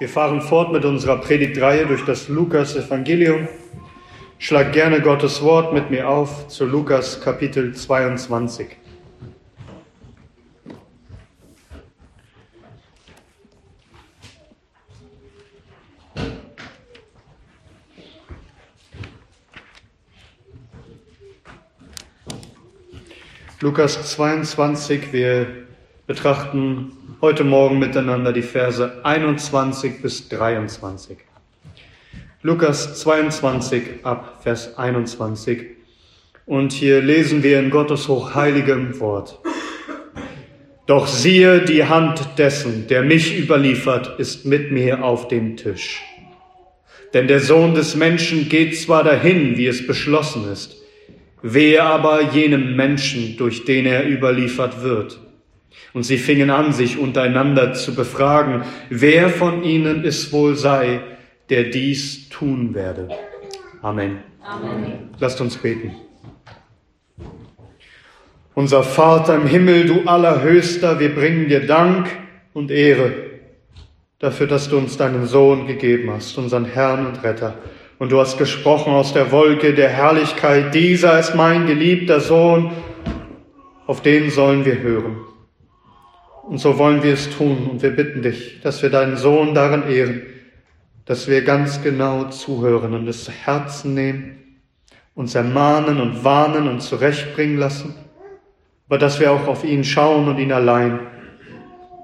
Wir fahren fort mit unserer Predigtreihe durch das Lukas-Evangelium. Schlag gerne Gottes Wort mit mir auf zu Lukas Kapitel 22. Lukas 22, wir betrachten heute Morgen miteinander die Verse 21 bis 23. Lukas 22 ab Vers 21. Und hier lesen wir in Gottes hochheiligem Wort. Doch siehe, die Hand dessen, der mich überliefert, ist mit mir auf dem Tisch. Denn der Sohn des Menschen geht zwar dahin, wie es beschlossen ist, wehe aber jenem Menschen, durch den er überliefert wird. Und sie fingen an, sich untereinander zu befragen, wer von ihnen es wohl sei, der dies tun werde. Amen. Amen. Lasst uns beten. Unser Vater im Himmel, du Allerhöchster, wir bringen dir Dank und Ehre dafür, dass du uns deinen Sohn gegeben hast, unseren Herrn und Retter. Und du hast gesprochen aus der Wolke der Herrlichkeit, dieser ist mein geliebter Sohn, auf den sollen wir hören. Und so wollen wir es tun. Und wir bitten dich, dass wir deinen Sohn darin ehren, dass wir ganz genau zuhören und es zu Herzen nehmen, uns ermahnen und warnen und zurechtbringen lassen, aber dass wir auch auf ihn schauen und ihn allein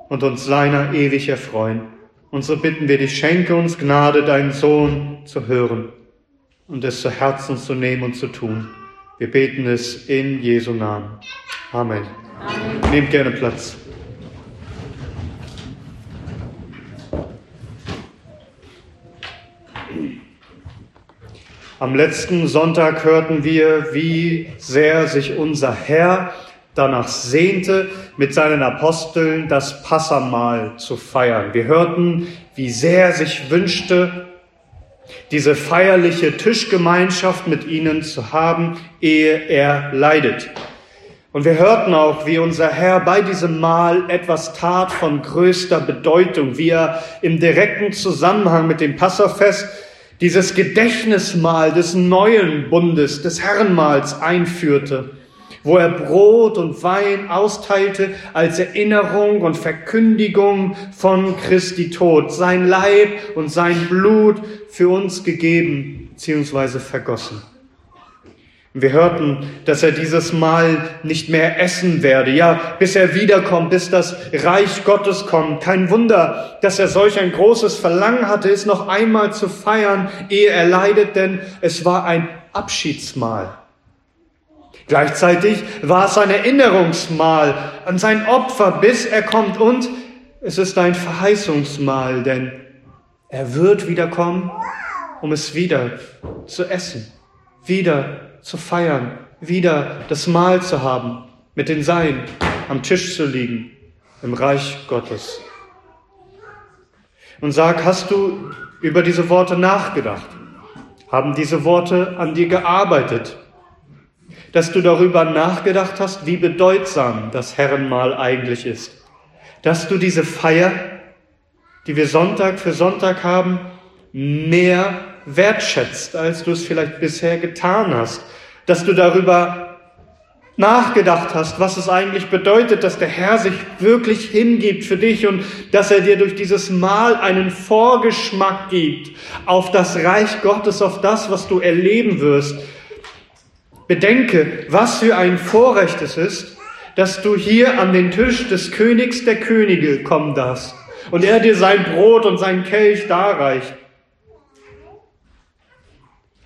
und uns seiner ewig erfreuen. Und so bitten wir dich, schenke uns Gnade, deinen Sohn zu hören und es zu Herzen zu nehmen und zu tun. Wir beten es in Jesu Namen. Amen. Amen. Nehmt gerne Platz. Am letzten Sonntag hörten wir, wie sehr sich unser Herr danach sehnte, mit seinen Aposteln das Passamahl zu feiern. Wir hörten, wie sehr sich wünschte, diese feierliche Tischgemeinschaft mit ihnen zu haben, ehe er leidet. Und wir hörten auch, wie unser Herr bei diesem Mahl etwas tat von größter Bedeutung, wie er im direkten Zusammenhang mit dem Passafest dieses Gedächtnismahl des neuen Bundes, des Herrenmahls einführte, wo er Brot und Wein austeilte als Erinnerung und Verkündigung von Christi Tod, sein Leib und sein Blut für uns gegeben bzw. vergossen. Wir hörten, dass er dieses Mal nicht mehr essen werde, ja, bis er wiederkommt, bis das Reich Gottes kommt. Kein Wunder, dass er solch ein großes Verlangen hatte, es noch einmal zu feiern, ehe er leidet, denn es war ein Abschiedsmahl. Gleichzeitig war es ein Erinnerungsmahl an sein Opfer, bis er kommt und es ist ein Verheißungsmahl, denn er wird wiederkommen, um es wieder zu essen, wieder zu feiern, wieder das Mahl zu haben, mit den Seinen am Tisch zu liegen, im Reich Gottes. Und sag, hast du über diese Worte nachgedacht? Haben diese Worte an dir gearbeitet? Dass du darüber nachgedacht hast, wie bedeutsam das Herrenmahl eigentlich ist. Dass du diese Feier, die wir Sonntag für Sonntag haben, mehr wertschätzt, als du es vielleicht bisher getan hast. Dass du darüber nachgedacht hast, was es eigentlich bedeutet, dass der Herr sich wirklich hingibt für dich und dass er dir durch dieses Mal einen Vorgeschmack gibt auf das Reich Gottes, auf das, was du erleben wirst. Bedenke, was für ein Vorrecht es ist, dass du hier an den Tisch des Königs der Könige kommen darfst und er dir sein Brot und sein Kelch darreicht.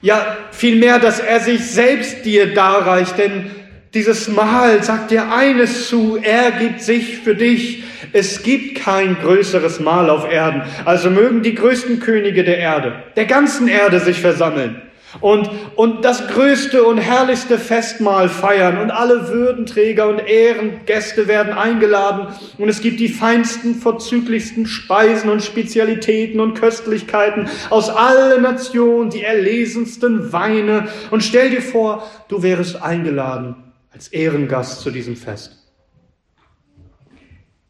Ja, vielmehr, dass er sich selbst dir darreicht, denn dieses Mal sagt dir eines zu, er gibt sich für dich. Es gibt kein größeres Mal auf Erden. Also mögen die größten Könige der Erde, der ganzen Erde sich versammeln und, und das größte und herrlichste Festmahl feiern und alle Würdenträger und Ehrengäste werden eingeladen und es gibt die feinsten, vorzüglichsten Speisen und Spezialitäten und Köstlichkeiten aus allen Nationen, die erlesensten Weine und stell dir vor, du wärest eingeladen als Ehrengast zu diesem Fest.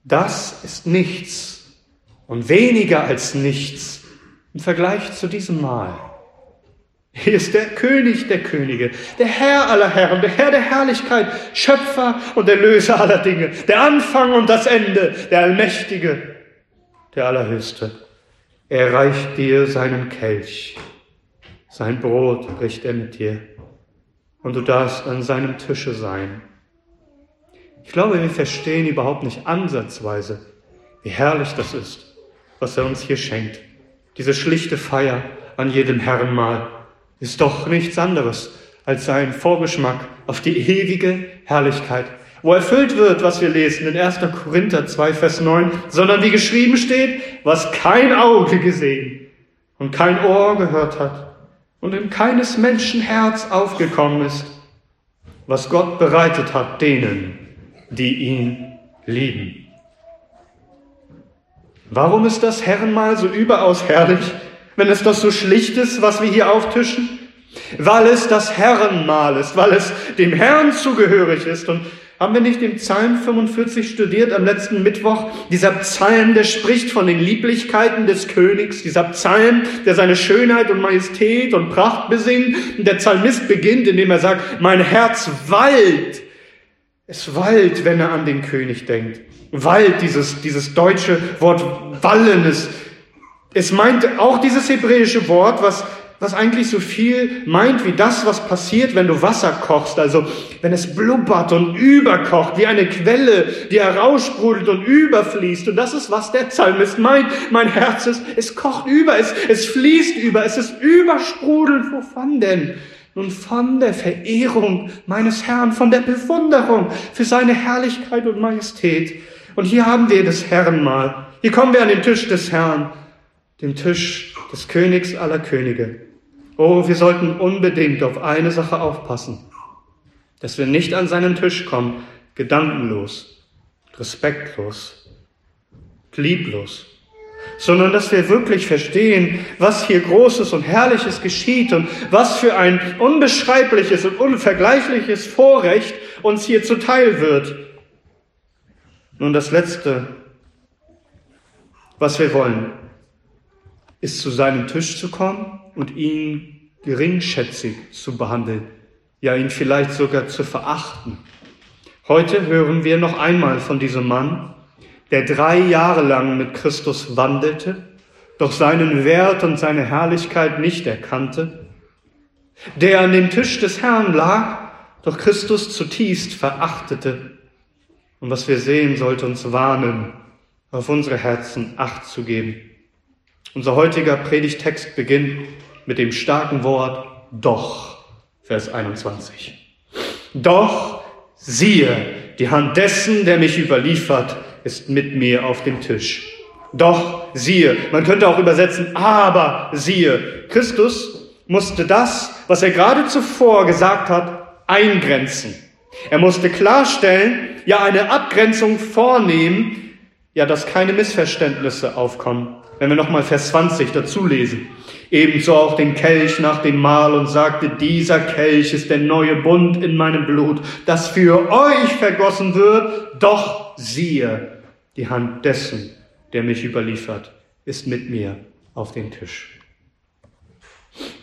Das ist nichts und weniger als nichts im Vergleich zu diesem Mahl. Hier ist der König der Könige, der Herr aller Herren, der Herr der Herrlichkeit, Schöpfer und Erlöser aller Dinge, der Anfang und das Ende, der Allmächtige, der Allerhöchste. Er reicht dir seinen Kelch, sein Brot bricht er mit dir und du darfst an seinem Tische sein. Ich glaube, wir verstehen überhaupt nicht ansatzweise, wie herrlich das ist, was er uns hier schenkt. Diese schlichte Feier an jedem Herrenmahl ist doch nichts anderes als sein Vorgeschmack auf die ewige Herrlichkeit, wo erfüllt wird, was wir lesen in 1. Korinther 2, Vers 9, sondern wie geschrieben steht, was kein Auge gesehen und kein Ohr gehört hat und in keines Menschen Herz aufgekommen ist, was Gott bereitet hat denen, die ihn lieben. Warum ist das Herrenmahl so überaus herrlich? Wenn es doch so schlicht ist, was wir hier auftischen? Weil es das Herrenmahl ist, weil es dem Herrn zugehörig ist. Und haben wir nicht den Psalm 45 studiert am letzten Mittwoch? Dieser Psalm, der spricht von den Lieblichkeiten des Königs. Dieser Psalm, der seine Schönheit und Majestät und Pracht besingt. Und der Psalmist beginnt, indem er sagt, mein Herz wallt. Es wallt, wenn er an den König denkt. Wallt, dieses, dieses deutsche Wort wallen, ist es meint auch dieses hebräische Wort, was, was eigentlich so viel meint wie das, was passiert, wenn du Wasser kochst. Also wenn es blubbert und überkocht, wie eine Quelle, die heraussprudelt und überfließt. Und das ist, was der Psalmist meint. Mein Herz ist, es kocht über, es, es fließt über, es ist übersprudelnd. Wovon denn? Nun von der Verehrung meines Herrn, von der Bewunderung für seine Herrlichkeit und Majestät. Und hier haben wir das Herrenmahl. Hier kommen wir an den Tisch des Herrn dem Tisch des Königs aller Könige. Oh, wir sollten unbedingt auf eine Sache aufpassen, dass wir nicht an seinen Tisch kommen, gedankenlos, respektlos, lieblos, sondern dass wir wirklich verstehen, was hier Großes und Herrliches geschieht und was für ein unbeschreibliches und unvergleichliches Vorrecht uns hier zuteil wird. Nun das Letzte, was wir wollen, ist zu seinem Tisch zu kommen und ihn geringschätzig zu behandeln, ja ihn vielleicht sogar zu verachten. Heute hören wir noch einmal von diesem Mann, der drei Jahre lang mit Christus wandelte, doch seinen Wert und seine Herrlichkeit nicht erkannte, der an dem Tisch des Herrn lag, doch Christus zutiefst verachtete. Und was wir sehen, sollte uns warnen, auf unsere Herzen Acht zu geben. Unser heutiger Predigtext beginnt mit dem starken Wort doch, Vers 21. Doch siehe, die Hand dessen, der mich überliefert, ist mit mir auf dem Tisch. Doch siehe, man könnte auch übersetzen, aber siehe, Christus musste das, was er gerade zuvor gesagt hat, eingrenzen. Er musste klarstellen, ja eine Abgrenzung vornehmen, ja, dass keine Missverständnisse aufkommen. Wenn wir nochmal Vers 20 dazu lesen. Ebenso auch den Kelch nach dem Mahl und sagte, dieser Kelch ist der neue Bund in meinem Blut, das für euch vergossen wird. Doch siehe, die Hand dessen, der mich überliefert, ist mit mir auf dem Tisch.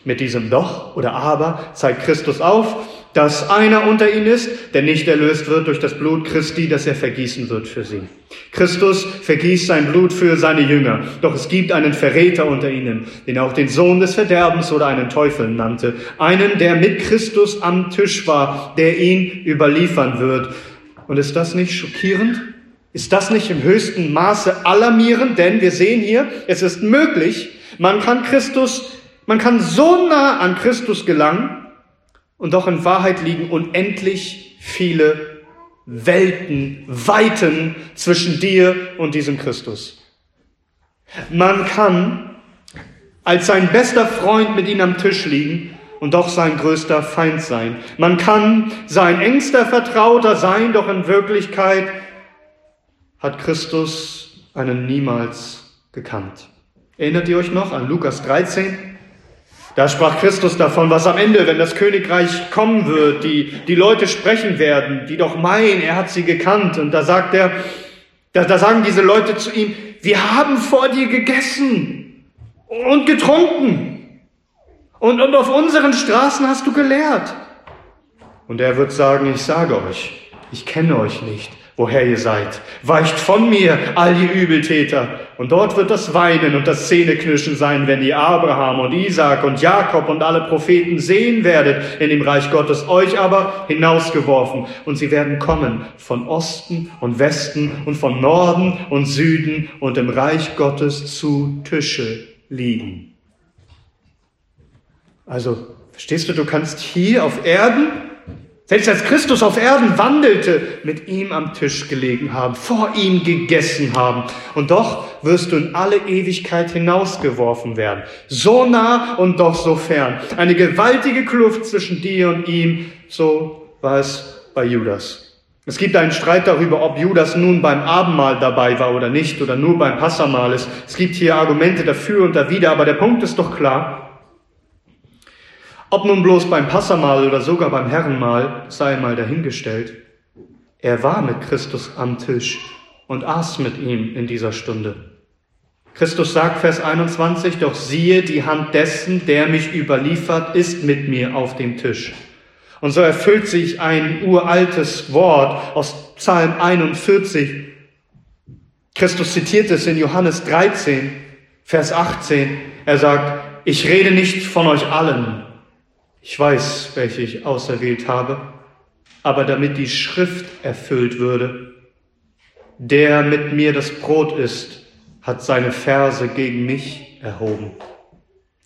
Mit diesem Doch oder Aber zeigt Christus auf, dass einer unter ihnen ist, der nicht erlöst wird durch das Blut Christi, das er vergießen wird für sie. Christus vergießt sein Blut für seine Jünger, doch es gibt einen Verräter unter ihnen, den er auch den Sohn des Verderbens oder einen Teufel nannte, einen, der mit Christus am Tisch war, der ihn überliefern wird. Und ist das nicht schockierend? Ist das nicht im höchsten Maße alarmierend? Denn wir sehen hier, es ist möglich, man kann Christus, man kann so nah an Christus gelangen, und doch in Wahrheit liegen unendlich viele Welten, Weiten zwischen dir und diesem Christus. Man kann als sein bester Freund mit ihm am Tisch liegen und doch sein größter Feind sein. Man kann sein engster Vertrauter sein, doch in Wirklichkeit hat Christus einen niemals gekannt. Erinnert ihr euch noch an Lukas 13? Da sprach Christus davon, was am Ende, wenn das Königreich kommen wird, die, die Leute sprechen werden, die doch meinen, er hat sie gekannt. Und da sagt er, da, da sagen diese Leute zu ihm, wir haben vor dir gegessen und getrunken. Und, und auf unseren Straßen hast du gelehrt. Und er wird sagen, ich sage euch, ich kenne euch nicht woher ihr seid. Weicht von mir, all ihr Übeltäter. Und dort wird das Weinen und das Zähneknirschen sein, wenn ihr Abraham und Isaac und Jakob und alle Propheten sehen werdet in dem Reich Gottes, euch aber hinausgeworfen. Und sie werden kommen von Osten und Westen und von Norden und Süden und im Reich Gottes zu Tische liegen. Also, verstehst du, du kannst hier auf Erden selbst als Christus auf Erden wandelte, mit ihm am Tisch gelegen haben, vor ihm gegessen haben. Und doch wirst du in alle Ewigkeit hinausgeworfen werden. So nah und doch so fern. Eine gewaltige Kluft zwischen dir und ihm. So war es bei Judas. Es gibt einen Streit darüber, ob Judas nun beim Abendmahl dabei war oder nicht oder nur beim Passamahl ist. Es gibt hier Argumente dafür und dawider, aber der Punkt ist doch klar. Ob nun bloß beim Passamal oder sogar beim Herrenmahl, sei mal dahingestellt. Er war mit Christus am Tisch und aß mit ihm in dieser Stunde. Christus sagt, Vers 21, doch siehe, die Hand dessen, der mich überliefert, ist mit mir auf dem Tisch. Und so erfüllt sich ein uraltes Wort aus Psalm 41. Christus zitiert es in Johannes 13, Vers 18. Er sagt, ich rede nicht von euch allen, ich weiß, welche ich auserwählt habe, aber damit die Schrift erfüllt würde, der mit mir das Brot isst, hat seine Verse gegen mich erhoben.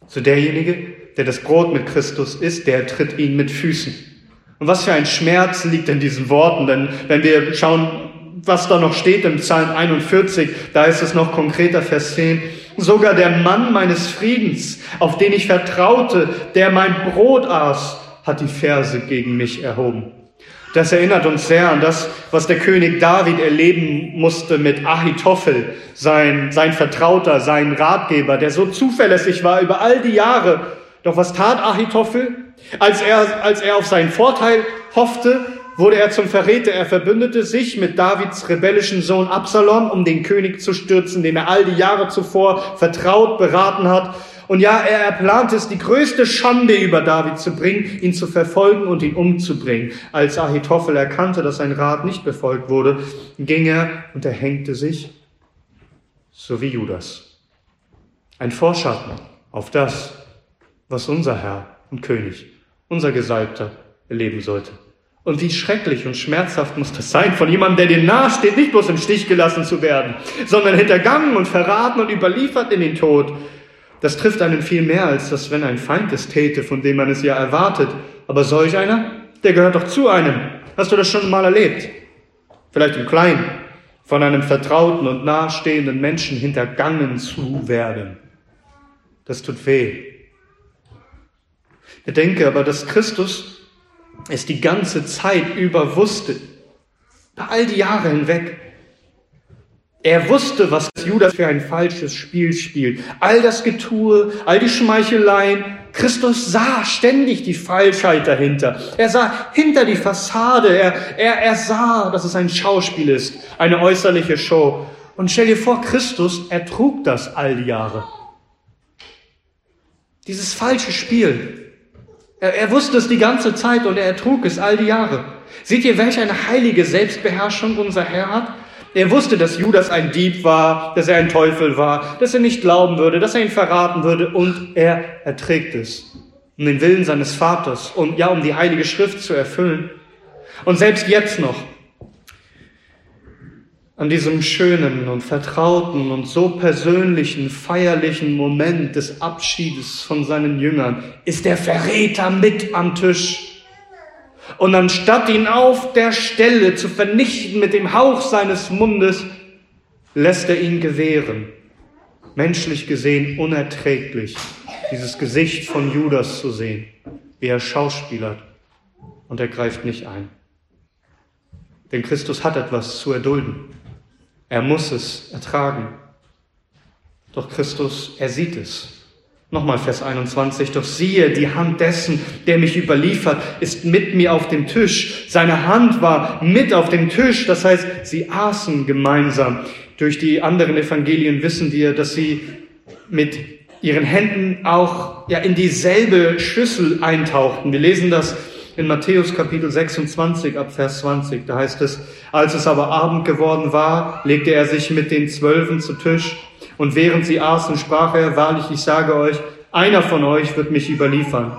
So derjenige, der das Brot mit Christus isst, der tritt ihn mit Füßen. Und was für ein Schmerz liegt in diesen Worten, denn wenn wir schauen, was da noch steht im Psalm 41, da ist es noch konkreter, Vers 10. Sogar der Mann meines Friedens, auf den ich vertraute, der mein Brot aß, hat die Verse gegen mich erhoben. Das erinnert uns sehr an das, was der König David erleben musste mit Ahitophel, sein, sein Vertrauter, sein Ratgeber, der so zuverlässig war über all die Jahre. Doch was tat Ahitophel? Als er, als er auf seinen Vorteil hoffte, wurde er zum Verräter. Er verbündete sich mit Davids rebellischen Sohn Absalom, um den König zu stürzen, den er all die Jahre zuvor vertraut, beraten hat. Und ja, er erplante es, die größte Schande über David zu bringen, ihn zu verfolgen und ihn umzubringen. Als Ahitophel erkannte, dass sein Rat nicht befolgt wurde, ging er und erhängte sich, so wie Judas. Ein Vorschatten auf das, was unser Herr und König, unser Gesalbter, erleben sollte. Und wie schrecklich und schmerzhaft muss das sein, von jemandem, der dir nahesteht, nicht bloß im Stich gelassen zu werden, sondern hintergangen und verraten und überliefert in den Tod. Das trifft einen viel mehr, als das, wenn ein Feind es täte, von dem man es ja erwartet. Aber solch einer, der gehört doch zu einem. Hast du das schon mal erlebt? Vielleicht im Kleinen, von einem vertrauten und nahestehenden Menschen hintergangen zu werden. Das tut weh. Bedenke aber, dass Christus es die ganze Zeit über wusste, all die Jahre hinweg. Er wusste, was Judas für ein falsches Spiel spielt. All das Getue, all die Schmeicheleien. Christus sah ständig die Falschheit dahinter. Er sah hinter die Fassade. Er, er, er sah, dass es ein Schauspiel ist, eine äußerliche Show. Und stell dir vor, Christus ertrug das all die Jahre. Dieses falsche Spiel. Er, wusste es die ganze Zeit und er ertrug es all die Jahre. Seht ihr, welch eine heilige Selbstbeherrschung unser Herr hat? Er wusste, dass Judas ein Dieb war, dass er ein Teufel war, dass er nicht glauben würde, dass er ihn verraten würde und er erträgt es. Um den Willen seines Vaters und ja, um die heilige Schrift zu erfüllen. Und selbst jetzt noch, an diesem schönen und vertrauten und so persönlichen, feierlichen Moment des Abschiedes von seinen Jüngern ist der Verräter mit am Tisch. Und anstatt ihn auf der Stelle zu vernichten mit dem Hauch seines Mundes, lässt er ihn gewähren. Menschlich gesehen unerträglich, dieses Gesicht von Judas zu sehen, wie er schauspielert. Und er greift nicht ein. Denn Christus hat etwas zu erdulden. Er muss es ertragen. Doch Christus, er sieht es. Nochmal Vers 21. Doch siehe, die Hand dessen, der mich überliefert, ist mit mir auf dem Tisch. Seine Hand war mit auf dem Tisch. Das heißt, sie aßen gemeinsam. durch die anderen Evangelien wissen wir, dass sie mit ihren Händen auch ja, in dieselbe Schüssel eintauchten. Wir lesen das in Matthäus Kapitel 26 ab Vers 20. Da heißt es, als es aber Abend geworden war, legte er sich mit den Zwölfen zu Tisch und während sie aßen, sprach er, wahrlich, ich sage euch, einer von euch wird mich überliefern.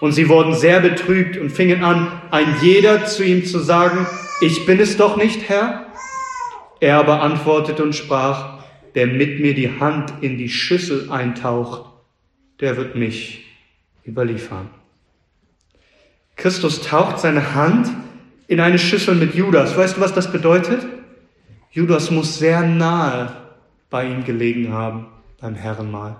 Und sie wurden sehr betrübt und fingen an, ein jeder zu ihm zu sagen, ich bin es doch nicht, Herr. Er aber antwortete und sprach, der mit mir die Hand in die Schüssel eintaucht, der wird mich überliefern. Christus taucht seine Hand in eine Schüssel mit Judas. Weißt du, was das bedeutet? Judas muss sehr nahe bei ihm gelegen haben beim Herrenmahl.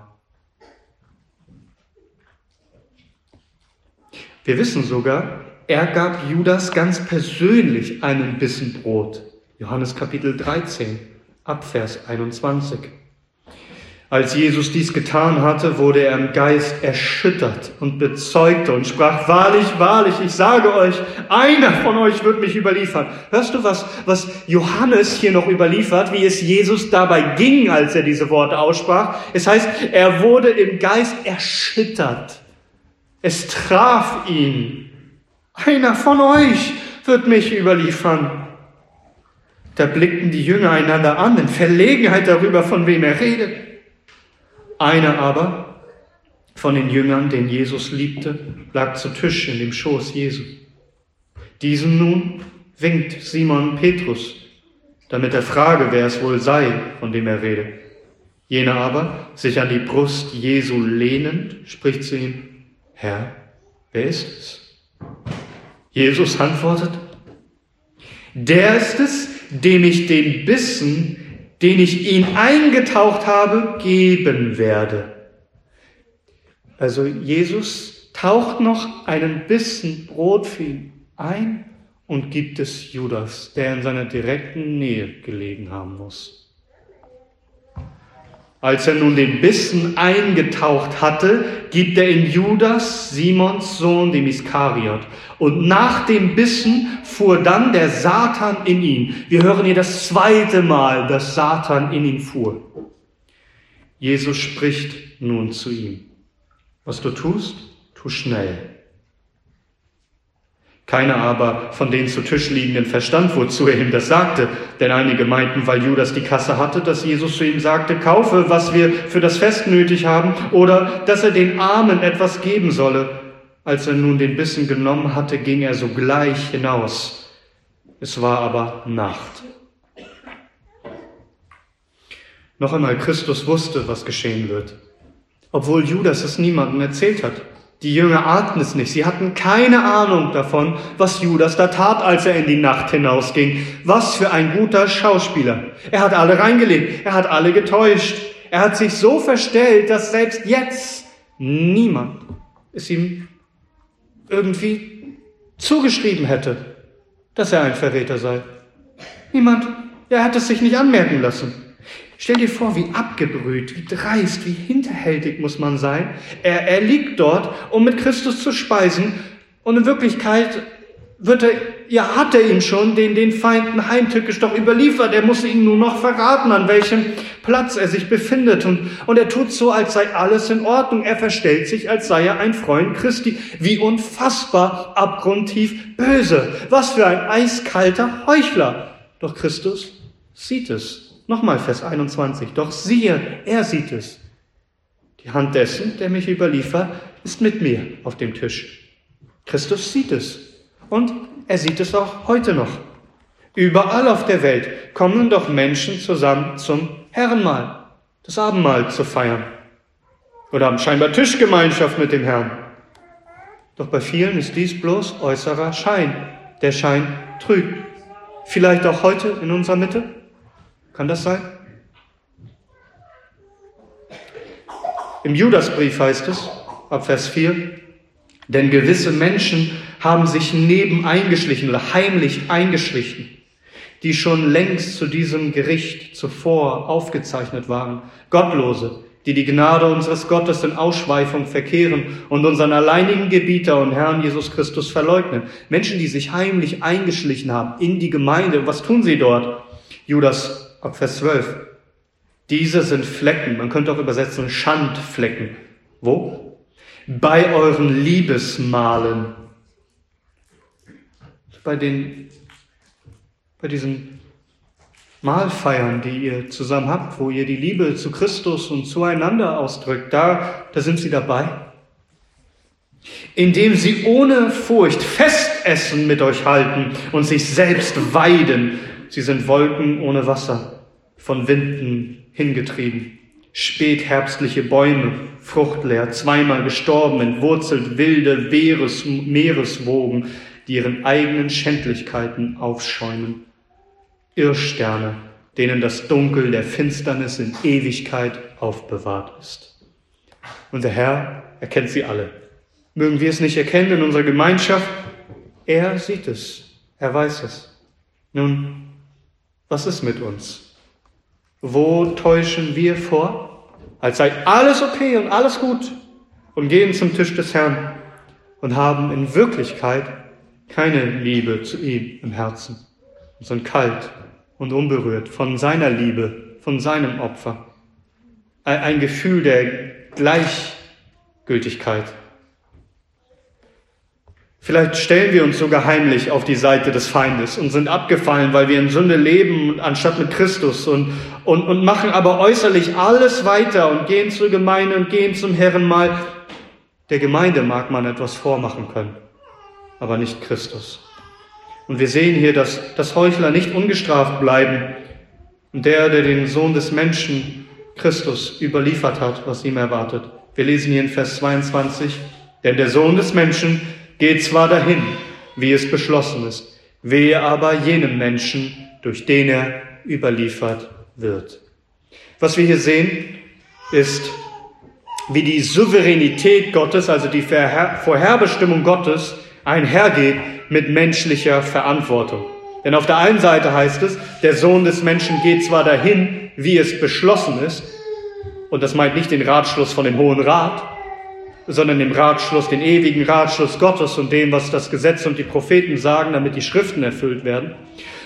Wir wissen sogar, er gab Judas ganz persönlich einen Bissen Brot. Johannes Kapitel 13, Abvers 21. Als Jesus dies getan hatte, wurde er im Geist erschüttert und bezeugte und sprach, wahrlich, wahrlich, ich sage euch, einer von euch wird mich überliefern. Hörst du, was, was Johannes hier noch überliefert, wie es Jesus dabei ging, als er diese Worte aussprach? Es heißt, er wurde im Geist erschüttert. Es traf ihn. Einer von euch wird mich überliefern. Da blickten die Jünger einander an in Verlegenheit darüber, von wem er redet. Einer aber von den Jüngern, den Jesus liebte, lag zu Tisch in dem Schoß Jesu. Diesem nun winkt Simon Petrus, damit er frage, wer es wohl sei, von dem er rede. Jener aber, sich an die Brust Jesu lehnend, spricht zu ihm, Herr, wer ist es? Jesus antwortet, der ist es, dem ich den Bissen den ich ihn eingetaucht habe, geben werde. Also Jesus taucht noch einen Bissen Brot für ihn ein und gibt es Judas, der in seiner direkten Nähe gelegen haben muss. Als er nun den Bissen eingetaucht hatte, gibt er in Judas, Simons Sohn, dem Iskariot. Und nach dem Bissen fuhr dann der Satan in ihn. Wir hören hier das zweite Mal, dass Satan in ihn fuhr. Jesus spricht nun zu ihm. Was du tust, tu schnell. Keiner aber von den zu Tisch liegenden verstand, wozu er ihm das sagte. Denn einige meinten, weil Judas die Kasse hatte, dass Jesus zu ihm sagte, kaufe, was wir für das Fest nötig haben, oder dass er den Armen etwas geben solle. Als er nun den Bissen genommen hatte, ging er sogleich hinaus. Es war aber Nacht. Noch einmal, Christus wusste, was geschehen wird, obwohl Judas es niemandem erzählt hat. Die Jünger ahnten es nicht. Sie hatten keine Ahnung davon, was Judas da tat, als er in die Nacht hinausging. Was für ein guter Schauspieler. Er hat alle reingelegt. Er hat alle getäuscht. Er hat sich so verstellt, dass selbst jetzt niemand es ihm irgendwie zugeschrieben hätte, dass er ein Verräter sei. Niemand. Er hat es sich nicht anmerken lassen. Stell dir vor, wie abgebrüht, wie dreist, wie hinterhältig muss man sein. Er, er liegt dort, um mit Christus zu speisen. Und in Wirklichkeit wird er, ja, hat er ihn schon, den, den Feinden heimtückisch doch überliefert. Er muss ihn nur noch verraten, an welchem Platz er sich befindet. Und, und er tut so, als sei alles in Ordnung. Er verstellt sich, als sei er ein Freund Christi. Wie unfassbar abgrundtief böse. Was für ein eiskalter Heuchler. Doch Christus sieht es. Nochmal Vers 21. Doch siehe, er sieht es. Die Hand dessen, der mich überliefert, ist mit mir auf dem Tisch. Christus sieht es. Und er sieht es auch heute noch. Überall auf der Welt kommen doch Menschen zusammen zum Herrenmahl, das Abendmahl zu feiern. Oder haben scheinbar Tischgemeinschaft mit dem Herrn. Doch bei vielen ist dies bloß äußerer Schein. Der Schein trügt. Vielleicht auch heute in unserer Mitte? Kann das sein? Im Judasbrief heißt es, ab Vers 4, denn gewisse Menschen haben sich neben eingeschlichen oder heimlich eingeschlichen, die schon längst zu diesem Gericht zuvor aufgezeichnet waren. Gottlose, die die Gnade unseres Gottes in Ausschweifung verkehren und unseren alleinigen Gebieter und Herrn Jesus Christus verleugnen. Menschen, die sich heimlich eingeschlichen haben in die Gemeinde. Was tun sie dort? Judas ab Vers 12. Diese sind Flecken, man könnte auch übersetzen Schandflecken. Wo? Bei euren Liebesmalen. Bei den, bei diesen Mahlfeiern, die ihr zusammen habt, wo ihr die Liebe zu Christus und zueinander ausdrückt, da, da sind sie dabei. Indem sie ohne Furcht Festessen mit euch halten und sich selbst weiden. Sie sind Wolken ohne Wasser, von Winden hingetrieben. Spätherbstliche Bäume, fruchtleer, zweimal gestorben, entwurzelt wilde Meeres, Meereswogen, die ihren eigenen Schändlichkeiten aufschäumen. Irrsterne, denen das Dunkel der Finsternis in Ewigkeit aufbewahrt ist. Und der Herr erkennt sie alle. Mögen wir es nicht erkennen in unserer Gemeinschaft? Er sieht es. Er weiß es. Nun, was ist mit uns? Wo täuschen wir vor? Als sei alles okay und alles gut und gehen zum Tisch des Herrn und haben in Wirklichkeit keine Liebe zu ihm im Herzen und sind kalt und unberührt von seiner Liebe, von seinem Opfer. Ein Gefühl der Gleichgültigkeit. Vielleicht stellen wir uns sogar heimlich auf die Seite des Feindes und sind abgefallen, weil wir in Sünde leben, anstatt mit Christus und, und, und machen aber äußerlich alles weiter und gehen zur Gemeinde und gehen zum Herren mal. Der Gemeinde mag man etwas vormachen können, aber nicht Christus. Und wir sehen hier, dass, dass Heuchler nicht ungestraft bleiben. Und der, der den Sohn des Menschen, Christus, überliefert hat, was ihm erwartet. Wir lesen hier in Vers 22, denn der Sohn des Menschen geht zwar dahin, wie es beschlossen ist, wehe aber jenem Menschen, durch den er überliefert wird. Was wir hier sehen, ist, wie die Souveränität Gottes, also die Vorherbestimmung Gottes, einhergeht mit menschlicher Verantwortung. Denn auf der einen Seite heißt es, der Sohn des Menschen geht zwar dahin, wie es beschlossen ist, und das meint nicht den Ratschluss von dem Hohen Rat, sondern den Ratschluss, den ewigen Ratschluss Gottes und dem, was das Gesetz und die Propheten sagen, damit die Schriften erfüllt werden.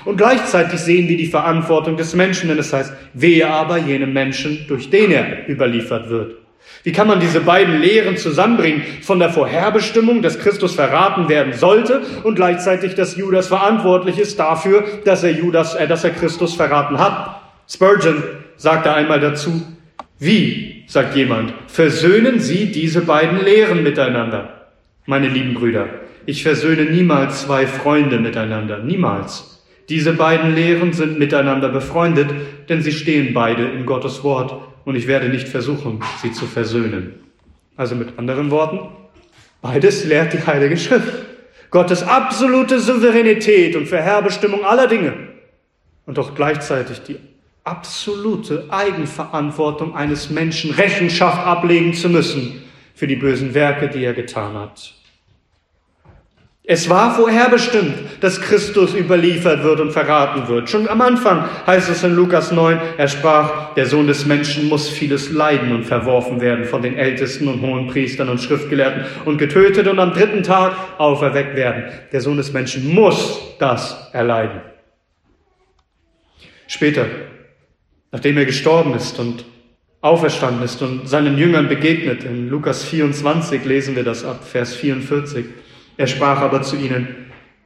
Und gleichzeitig sehen wir die Verantwortung des Menschen, denn es heißt, wehe aber jenem Menschen, durch den er überliefert wird. Wie kann man diese beiden Lehren zusammenbringen von der Vorherbestimmung, dass Christus verraten werden sollte und gleichzeitig, dass Judas verantwortlich ist dafür, dass er Judas, äh, dass er Christus verraten hat? Spurgeon sagte einmal dazu, wie, sagt jemand, versöhnen Sie diese beiden Lehren miteinander? Meine lieben Brüder, ich versöhne niemals zwei Freunde miteinander, niemals. Diese beiden Lehren sind miteinander befreundet, denn sie stehen beide in Gottes Wort und ich werde nicht versuchen, sie zu versöhnen. Also mit anderen Worten, beides lehrt die Heilige Schrift. Gottes absolute Souveränität und Verherrbestimmung aller Dinge und doch gleichzeitig die absolute Eigenverantwortung eines Menschen Rechenschaft ablegen zu müssen für die bösen Werke, die er getan hat. Es war vorherbestimmt, dass Christus überliefert wird und verraten wird. Schon am Anfang heißt es in Lukas 9, er sprach, der Sohn des Menschen muss vieles leiden und verworfen werden von den Ältesten und hohen Priestern und Schriftgelehrten und getötet und am dritten Tag auferweckt werden. Der Sohn des Menschen muss das erleiden. Später, nachdem er gestorben ist und auferstanden ist und seinen Jüngern begegnet, in Lukas 24 lesen wir das ab, Vers 44, er sprach aber zu ihnen,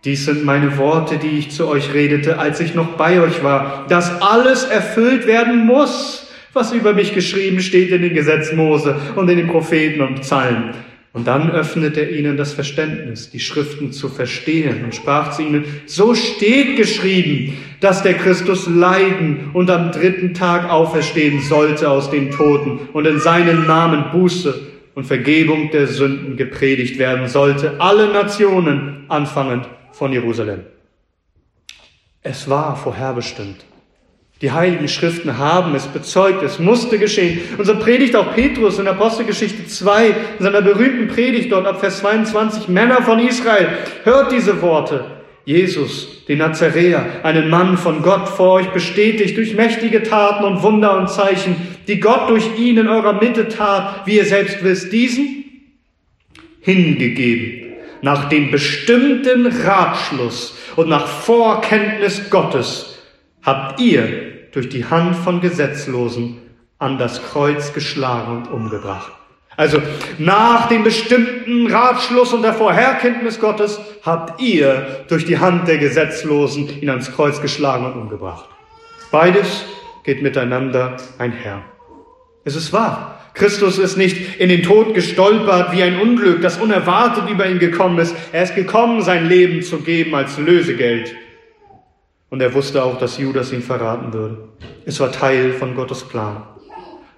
dies sind meine Worte, die ich zu euch redete, als ich noch bei euch war, dass alles erfüllt werden muss, was über mich geschrieben steht in den Gesetzen Mose und in den Propheten und Psalmen. Und dann öffnet er ihnen das Verständnis, die Schriften zu verstehen und sprach zu ihnen, so steht geschrieben, dass der Christus leiden und am dritten Tag auferstehen sollte aus den Toten und in seinen Namen Buße und Vergebung der Sünden gepredigt werden sollte, alle Nationen anfangend von Jerusalem. Es war vorherbestimmt. Die heiligen Schriften haben es bezeugt, es musste geschehen. Und so predigt auch Petrus in Apostelgeschichte 2, in seiner berühmten Predigt dort ab Vers 22, Männer von Israel, hört diese Worte. Jesus, den Nazaräer, einen Mann von Gott vor euch bestätigt durch mächtige Taten und Wunder und Zeichen, die Gott durch ihn in eurer Mitte tat, wie ihr selbst wisst, diesen hingegeben, nach dem bestimmten Ratschluss und nach Vorkenntnis Gottes habt ihr durch die Hand von Gesetzlosen an das Kreuz geschlagen und umgebracht. Also nach dem bestimmten Ratschluss und der Vorherkenntnis Gottes habt ihr durch die Hand der Gesetzlosen ihn ans Kreuz geschlagen und umgebracht. Beides geht miteinander einher. Es ist wahr. Christus ist nicht in den Tod gestolpert wie ein Unglück, das unerwartet über ihn gekommen ist. Er ist gekommen, sein Leben zu geben als Lösegeld. Und er wusste auch, dass Judas ihn verraten würde. Es war Teil von Gottes Plan.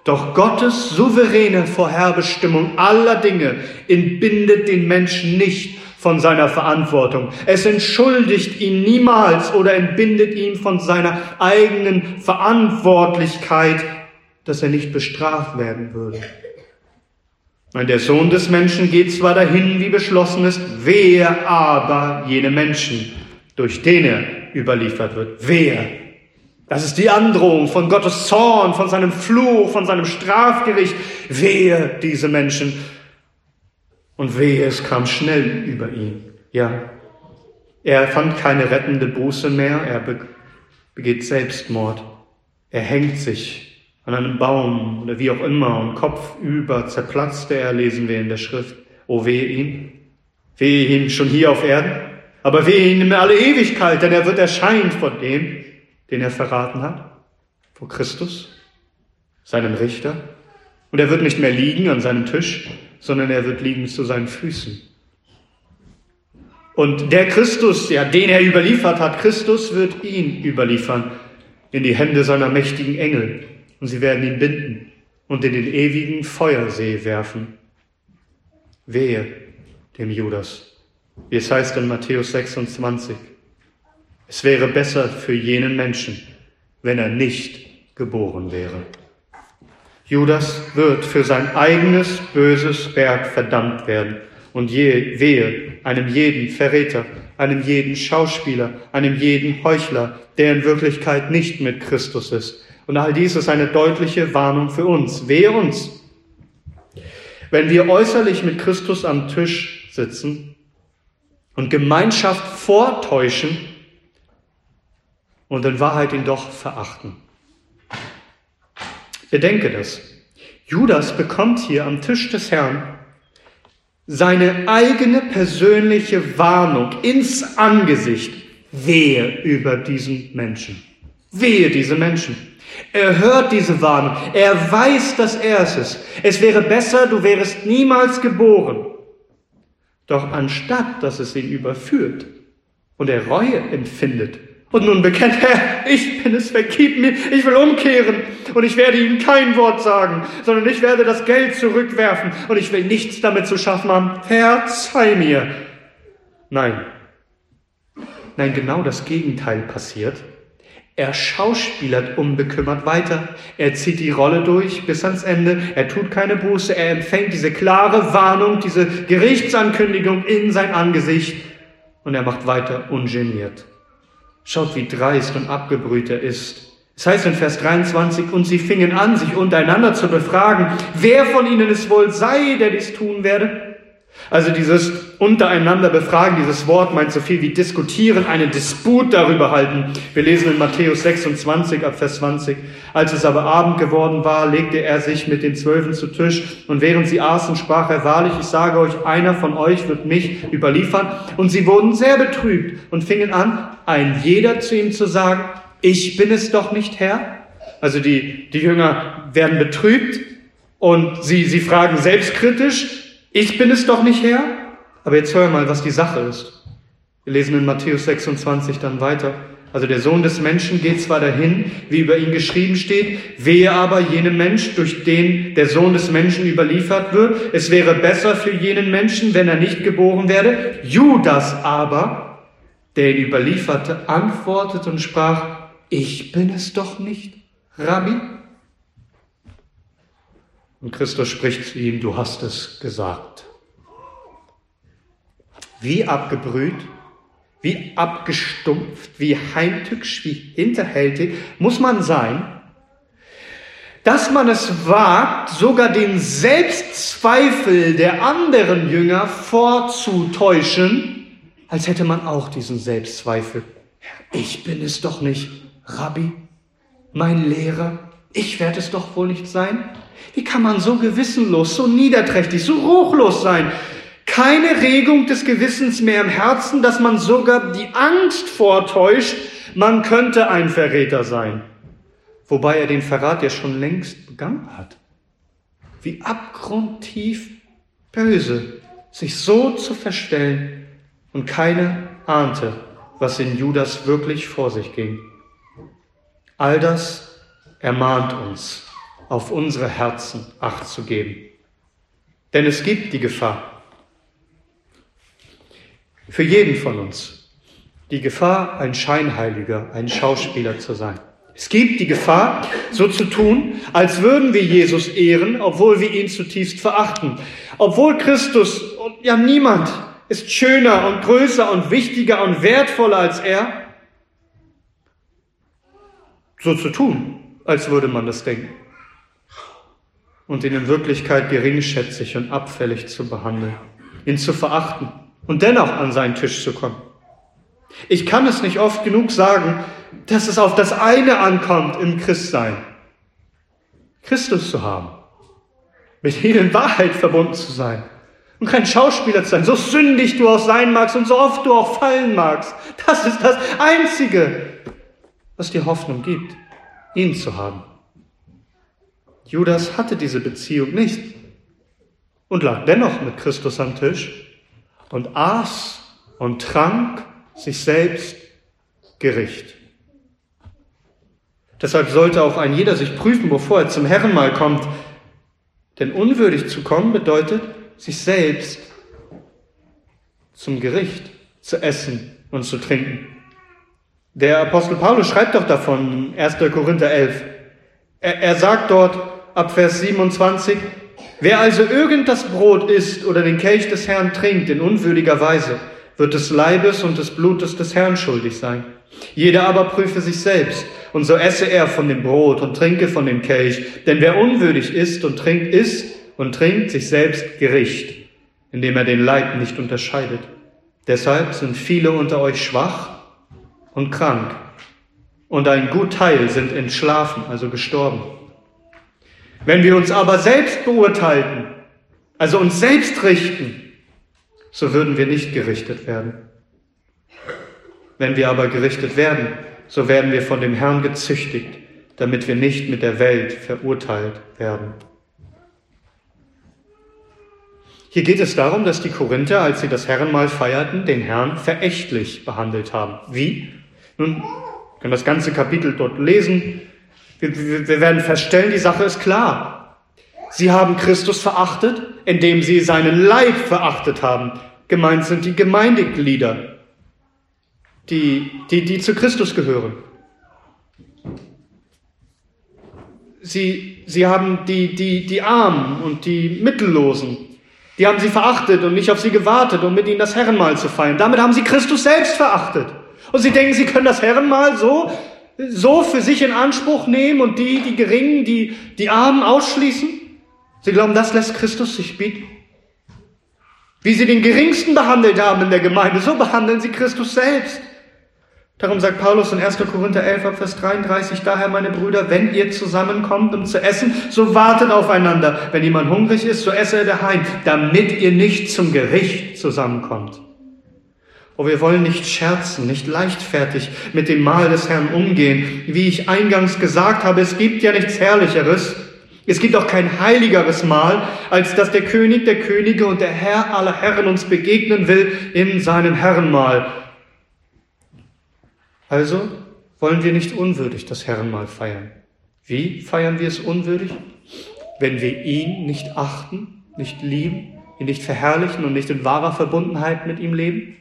Doch Gottes souveräne Vorherbestimmung aller Dinge entbindet den Menschen nicht von seiner Verantwortung. Es entschuldigt ihn niemals oder entbindet ihn von seiner eigenen Verantwortlichkeit dass er nicht bestraft werden würde. Weil der Sohn des Menschen geht zwar dahin, wie beschlossen ist, wer aber jene Menschen, durch den er überliefert wird. Wer? Das ist die Androhung von Gottes Zorn, von seinem Fluch, von seinem Strafgericht. Wer diese Menschen? Und wehe, es kam schnell über ihn. Ja, er fand keine rettende Buße mehr, er begeht Selbstmord. Er hängt sich an einem Baum oder wie auch immer und kopfüber zerplatzte er, lesen wir in der Schrift. O wehe ihm, wehe ihm schon hier auf Erden, aber wehe in alle Ewigkeit, denn er wird erscheinen vor dem, den er verraten hat, vor Christus, seinem Richter. Und er wird nicht mehr liegen an seinem Tisch, sondern er wird liegen zu seinen Füßen. Und der Christus, ja, den er überliefert hat, Christus wird ihn überliefern in die Hände seiner mächtigen Engel und sie werden ihn binden und in den ewigen Feuersee werfen. Wehe dem Judas, wie es heißt in Matthäus 26. Es wäre besser für jenen Menschen, wenn er nicht geboren wäre. Judas wird für sein eigenes böses Werk verdammt werden und je, wehe einem jeden Verräter, einem jeden Schauspieler, einem jeden Heuchler, der in Wirklichkeit nicht mit Christus ist, und all dies ist eine deutliche Warnung für uns. Wehe uns, wenn wir äußerlich mit Christus am Tisch sitzen und Gemeinschaft vortäuschen und in Wahrheit ihn doch verachten. Bedenke das. Judas bekommt hier am Tisch des Herrn seine eigene persönliche Warnung ins Angesicht. Wehe über diesen Menschen. Wehe diese Menschen. Er hört diese Warnung. Er weiß, dass er es ist. Es wäre besser, du wärest niemals geboren. Doch anstatt, dass es ihn überführt und er Reue empfindet und nun bekennt, Herr, ich bin es, vergib mir, ich will umkehren und ich werde ihm kein Wort sagen, sondern ich werde das Geld zurückwerfen und ich will nichts damit zu schaffen haben. Sei mir. Nein. Nein, genau das Gegenteil passiert. Er schauspielert unbekümmert weiter. Er zieht die Rolle durch bis ans Ende. Er tut keine Buße. Er empfängt diese klare Warnung, diese Gerichtsankündigung in sein Angesicht. Und er macht weiter ungeniert. Schaut, wie dreist und abgebrüht er ist. Es heißt in Vers 23, und sie fingen an, sich untereinander zu befragen, wer von ihnen es wohl sei, der dies tun werde. Also dieses untereinander befragen, dieses Wort meint so viel wie diskutieren, einen Disput darüber halten. Wir lesen in Matthäus 26 ab Vers 20. Als es aber Abend geworden war, legte er sich mit den Zwölfen zu Tisch und während sie aßen, sprach er wahrlich, ich sage euch, einer von euch wird mich überliefern. Und sie wurden sehr betrübt und fingen an, ein jeder zu ihm zu sagen, ich bin es doch nicht Herr. Also die, die Jünger werden betrübt und sie, sie fragen selbstkritisch, ich bin es doch nicht Herr. Aber jetzt hör mal, was die Sache ist. Wir lesen in Matthäus 26 dann weiter. Also der Sohn des Menschen geht zwar dahin, wie über ihn geschrieben steht, wehe aber jenem Mensch, durch den der Sohn des Menschen überliefert wird. Es wäre besser für jenen Menschen, wenn er nicht geboren werde. Judas aber, der ihn überlieferte, antwortete und sprach, ich bin es doch nicht, Rabbi. Und Christus spricht zu ihm, du hast es gesagt. Wie abgebrüht, wie abgestumpft, wie heimtückisch, wie hinterhältig muss man sein, dass man es wagt, sogar den Selbstzweifel der anderen Jünger vorzutäuschen, als hätte man auch diesen Selbstzweifel. Ich bin es doch nicht, Rabbi. mein Lehrer, ich werde es doch wohl nicht sein? Wie kann man so gewissenlos, so niederträchtig, so ruchlos sein? Keine Regung des Gewissens mehr im Herzen, dass man sogar die Angst vortäuscht, man könnte ein Verräter sein. Wobei er den Verrat ja schon längst begangen hat. Wie abgrundtief böse, sich so zu verstellen und keine ahnte, was in Judas wirklich vor sich ging. All das ermahnt uns, auf unsere Herzen acht zu geben. Denn es gibt die Gefahr, für jeden von uns, die Gefahr, ein Scheinheiliger, ein Schauspieler zu sein. Es gibt die Gefahr, so zu tun, als würden wir Jesus ehren, obwohl wir ihn zutiefst verachten. Obwohl Christus und ja niemand ist schöner und größer und wichtiger und wertvoller als er. So zu tun, als würde man das denken. Und ihn in Wirklichkeit geringschätzig und abfällig zu behandeln. Ihn zu verachten und dennoch an seinen Tisch zu kommen. Ich kann es nicht oft genug sagen, dass es auf das eine ankommt im Christsein. Christus zu haben. Mit ihnen in Wahrheit verbunden zu sein. Und kein Schauspieler zu sein, so sündig du auch sein magst und so oft du auch fallen magst. Das ist das Einzige, was dir Hoffnung gibt, ihn zu haben. Judas hatte diese Beziehung nicht und lag dennoch mit Christus am Tisch und aß und trank sich selbst Gericht. Deshalb sollte auch ein jeder sich prüfen, bevor er zum Herrn mal kommt. Denn unwürdig zu kommen bedeutet, sich selbst zum Gericht zu essen und zu trinken. Der Apostel Paulus schreibt doch davon, 1. Korinther 11. Er, er sagt dort ab Vers 27, wer also irgend das Brot isst oder den Kelch des Herrn trinkt in unwürdiger Weise, wird des Leibes und des Blutes des Herrn schuldig sein. Jeder aber prüfe sich selbst, und so esse er von dem Brot und trinke von dem Kelch. Denn wer unwürdig isst und trinkt, isst und trinkt sich selbst Gericht, indem er den Leib nicht unterscheidet. Deshalb sind viele unter euch schwach und krank, und ein gut Teil sind entschlafen, also gestorben. Wenn wir uns aber selbst beurteilten, also uns selbst richten, so würden wir nicht gerichtet werden. Wenn wir aber gerichtet werden, so werden wir von dem Herrn gezüchtigt, damit wir nicht mit der Welt verurteilt werden. Hier geht es darum, dass die Korinther, als sie das Herrenmahl feierten, den Herrn verächtlich behandelt haben. Wie? Nun, wir können das ganze Kapitel dort lesen. Wir, wir, werden feststellen, die Sache ist klar. Sie haben Christus verachtet, indem sie seinen Leib verachtet haben. Gemeint sind die Gemeindeglieder, die, die, die zu Christus gehören. Sie, sie haben die, die, die Armen und die Mittellosen, die haben sie verachtet und nicht auf sie gewartet, um mit ihnen das Herrenmahl zu feiern. Damit haben sie Christus selbst verachtet. Und sie denken, sie können das Herrenmahl so, so für sich in Anspruch nehmen und die, die Geringen, die, die Armen ausschließen. Sie glauben, das lässt Christus sich bieten. Wie sie den Geringsten behandelt haben in der Gemeinde, so behandeln sie Christus selbst. Darum sagt Paulus in 1. Korinther 11, Vers 33, daher meine Brüder, wenn ihr zusammenkommt, um zu essen, so wartet aufeinander. Wenn jemand hungrig ist, so esse er daheim, damit ihr nicht zum Gericht zusammenkommt. Oh, wir wollen nicht scherzen, nicht leichtfertig mit dem Mahl des Herrn umgehen. Wie ich eingangs gesagt habe, es gibt ja nichts Herrlicheres, es gibt auch kein heiligeres Mahl, als dass der König der Könige und der Herr aller Herren uns begegnen will in seinem Herrenmahl. Also wollen wir nicht unwürdig das Herrenmahl feiern. Wie feiern wir es unwürdig? Wenn wir ihn nicht achten, nicht lieben, ihn nicht verherrlichen und nicht in wahrer Verbundenheit mit ihm leben?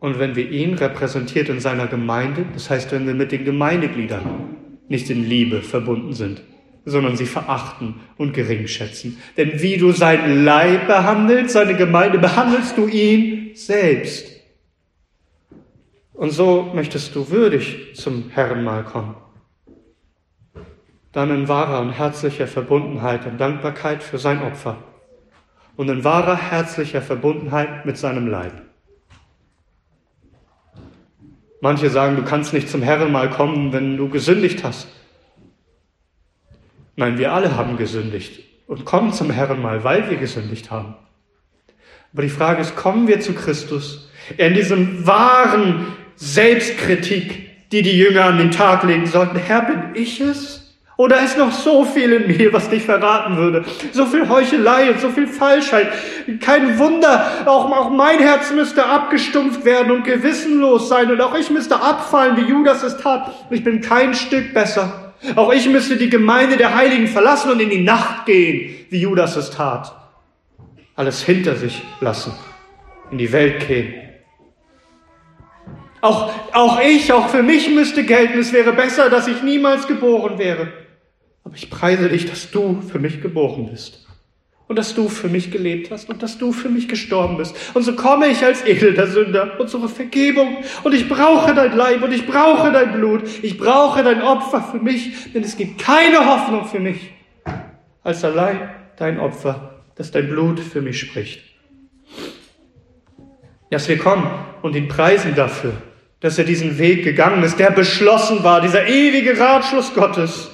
Und wenn wir ihn repräsentiert in seiner Gemeinde, das heißt, wenn wir mit den Gemeindegliedern nicht in Liebe verbunden sind, sondern sie verachten und geringschätzen. Denn wie du sein Leib behandelst, seine Gemeinde, behandelst du ihn selbst. Und so möchtest du würdig zum Herrenmahl kommen. Dann in wahrer und herzlicher Verbundenheit und Dankbarkeit für sein Opfer und in wahrer herzlicher Verbundenheit mit seinem Leib. Manche sagen, du kannst nicht zum Herrn mal kommen, wenn du gesündigt hast. Nein, wir alle haben gesündigt und kommen zum Herrn mal, weil wir gesündigt haben. Aber die Frage ist, kommen wir zu Christus in diesem wahren Selbstkritik, die die Jünger an den Tag legen sollten? Herr, bin ich es? Oder ist noch so viel in mir, was dich verraten würde? So viel Heuchelei und so viel Falschheit. Kein Wunder, auch, auch mein Herz müsste abgestumpft werden und gewissenlos sein und auch ich müsste abfallen, wie Judas es tat. Ich bin kein Stück besser. Auch ich müsste die Gemeinde der Heiligen verlassen und in die Nacht gehen, wie Judas es tat. Alles hinter sich lassen, in die Welt gehen. Auch, auch ich, auch für mich müsste gelten, es wäre besser, dass ich niemals geboren wäre. Aber ich preise dich, dass du für mich geboren bist. Und dass du für mich gelebt hast und dass du für mich gestorben bist. Und so komme ich als elender Sünder und suche Vergebung. Und ich brauche dein Leib und ich brauche dein Blut. Ich brauche dein Opfer für mich, denn es gibt keine Hoffnung für mich als allein dein Opfer, dass dein Blut für mich spricht. Dass wir kommen und ihn preisen dafür, dass er diesen Weg gegangen ist, der beschlossen war, dieser ewige Ratschluss Gottes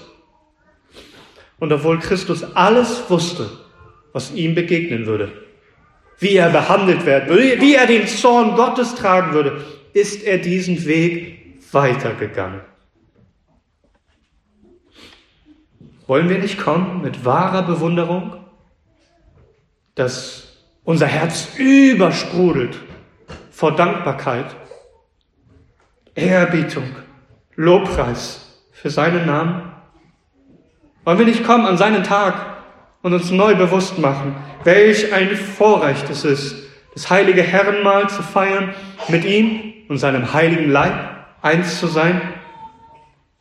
und obwohl Christus alles wusste, was ihm begegnen würde, wie er behandelt werden würde, wie er den Zorn Gottes tragen würde, ist er diesen Weg weitergegangen. Wollen wir nicht kommen mit wahrer Bewunderung, dass unser Herz übersprudelt vor Dankbarkeit, Ehrerbietung, Lobpreis für seinen Namen? Wollen wir nicht kommen an seinen Tag und uns neu bewusst machen, welch ein Vorrecht es ist, das heilige Herrenmahl zu feiern, mit ihm und seinem heiligen Leib eins zu sein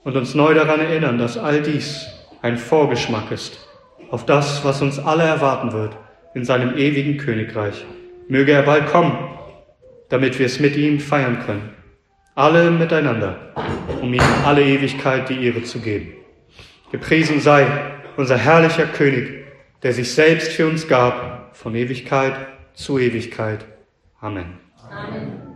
und uns neu daran erinnern, dass all dies ein Vorgeschmack ist auf das, was uns alle erwarten wird in seinem ewigen Königreich. Möge er bald kommen, damit wir es mit ihm feiern können. Alle miteinander, um ihm alle Ewigkeit die Ehre zu geben. Gepriesen sei unser herrlicher König, der sich selbst für uns gab, von Ewigkeit zu Ewigkeit. Amen. Amen.